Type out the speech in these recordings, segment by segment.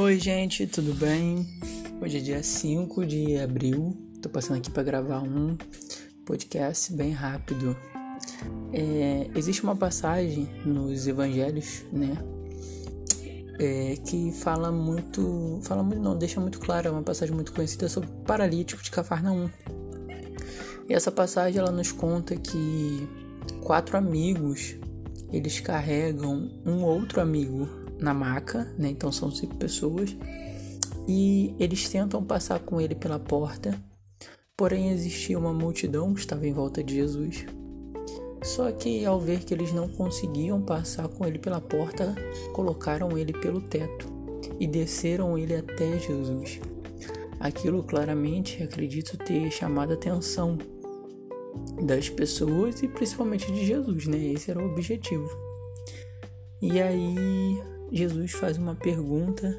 Oi, gente, tudo bem? Hoje é dia 5 de abril. Tô passando aqui para gravar um podcast bem rápido. É, existe uma passagem nos evangelhos, né? É, que fala muito, fala muito, não, deixa muito claro, é uma passagem muito conhecida sobre o paralítico de Cafarnaum. E essa passagem ela nos conta que quatro amigos eles carregam um outro amigo na maca, né? Então são cinco pessoas e eles tentam passar com ele pela porta. Porém existia uma multidão que estava em volta de Jesus. Só que ao ver que eles não conseguiam passar com ele pela porta, colocaram ele pelo teto e desceram ele até Jesus. Aquilo claramente acredito ter chamado a atenção das pessoas e principalmente de Jesus, né? Esse era o objetivo. E aí Jesus faz uma pergunta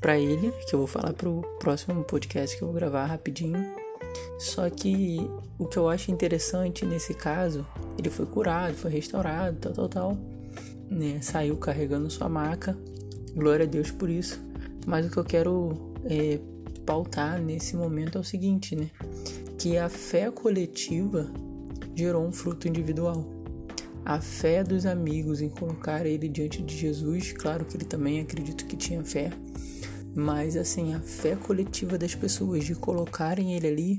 para ele, que eu vou falar pro próximo podcast que eu vou gravar rapidinho. Só que o que eu acho interessante nesse caso, ele foi curado, foi restaurado, tal, tal, tal, né? Saiu carregando sua maca. Glória a Deus por isso. Mas o que eu quero é, pautar nesse momento é o seguinte, né? Que a fé coletiva gerou um fruto individual. A fé dos amigos em colocar ele diante de Jesus, claro que ele também acredito que tinha fé, mas assim, a fé coletiva das pessoas de colocarem ele ali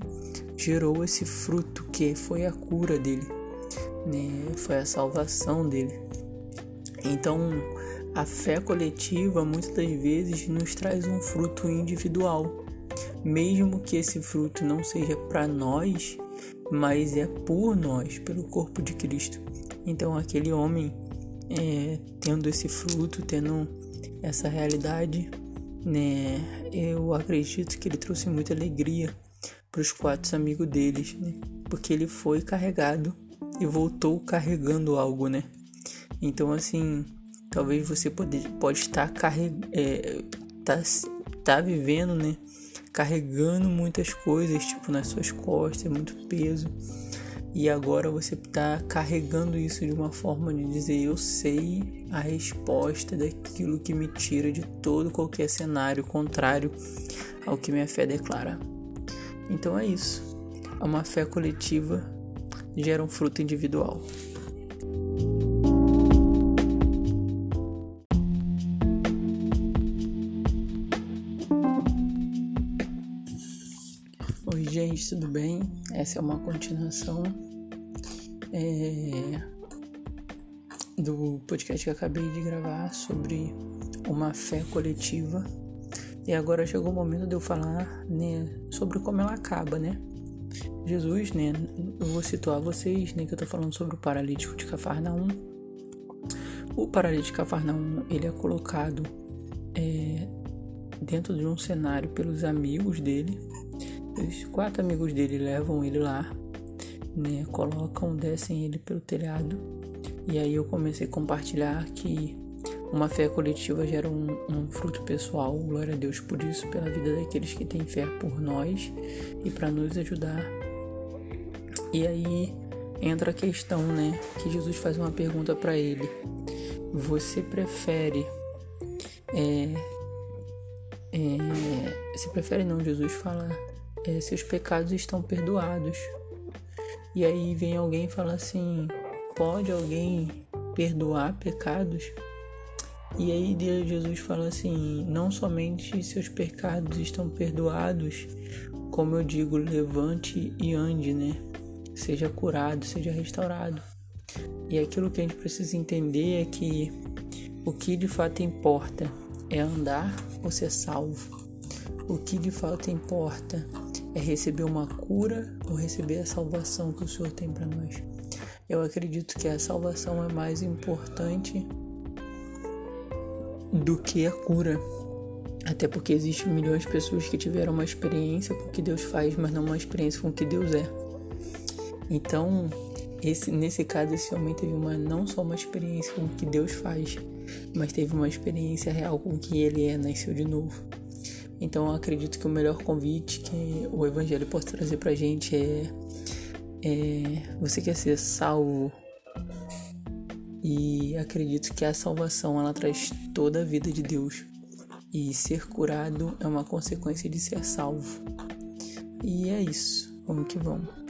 gerou esse fruto que foi a cura dele, né? Foi a salvação dele. Então, a fé coletiva muitas das vezes nos traz um fruto individual, mesmo que esse fruto não seja para nós, mas é por nós, pelo corpo de Cristo. Então, aquele homem é, tendo esse fruto, tendo essa realidade, né, eu acredito que ele trouxe muita alegria para os quatro amigos deles, né, porque ele foi carregado e voltou carregando algo, né. Então, assim, talvez você pode, pode estar carregando, é, tá, tá vivendo, né, carregando muitas coisas, tipo, nas suas costas, muito peso e agora você está carregando isso de uma forma de dizer eu sei a resposta daquilo que me tira de todo qualquer cenário contrário ao que minha fé declara. Então é isso. Uma fé coletiva gera um fruto individual. Tudo bem? Essa é uma continuação é, do podcast que acabei de gravar sobre uma fé coletiva. E agora chegou o momento de eu falar né, sobre como ela acaba, né? Jesus, né? Eu vou situar vocês, né? Que eu tô falando sobre o paralítico de Cafarnaum. O paralítico de Cafarnaum, ele é colocado é, dentro de um cenário pelos amigos dele. Os quatro amigos dele levam ele lá né, colocam, descem ele pelo telhado. E aí eu comecei a compartilhar que uma fé coletiva gera um, um, fruto pessoal. Glória a Deus por isso, pela vida daqueles que têm fé por nós e para nos ajudar. E aí entra a questão, né? Que Jesus faz uma pergunta para ele: Você prefere. É, é, se prefere não, Jesus fala: é, Seus pecados estão perdoados. E aí vem alguém e fala assim: pode alguém perdoar pecados? E aí Jesus fala assim: não somente seus pecados estão perdoados, como eu digo, levante e ande, né? Seja curado, seja restaurado. E aquilo que a gente precisa entender é que o que de fato importa é andar ou ser salvo. O que de fato importa é receber uma cura ou receber a salvação que o Senhor tem para nós. Eu acredito que a salvação é mais importante do que a cura. Até porque existem milhões de pessoas que tiveram uma experiência com o que Deus faz, mas não uma experiência com o que Deus é. Então, esse, nesse caso, esse homem teve uma, não só uma experiência com o que Deus faz, mas teve uma experiência real com o que ele é, nasceu de novo. Então eu acredito que o melhor convite que o Evangelho pode trazer pra gente é, é você quer ser salvo e acredito que a salvação ela traz toda a vida de Deus. E ser curado é uma consequência de ser salvo. E é isso. Vamos que vamos.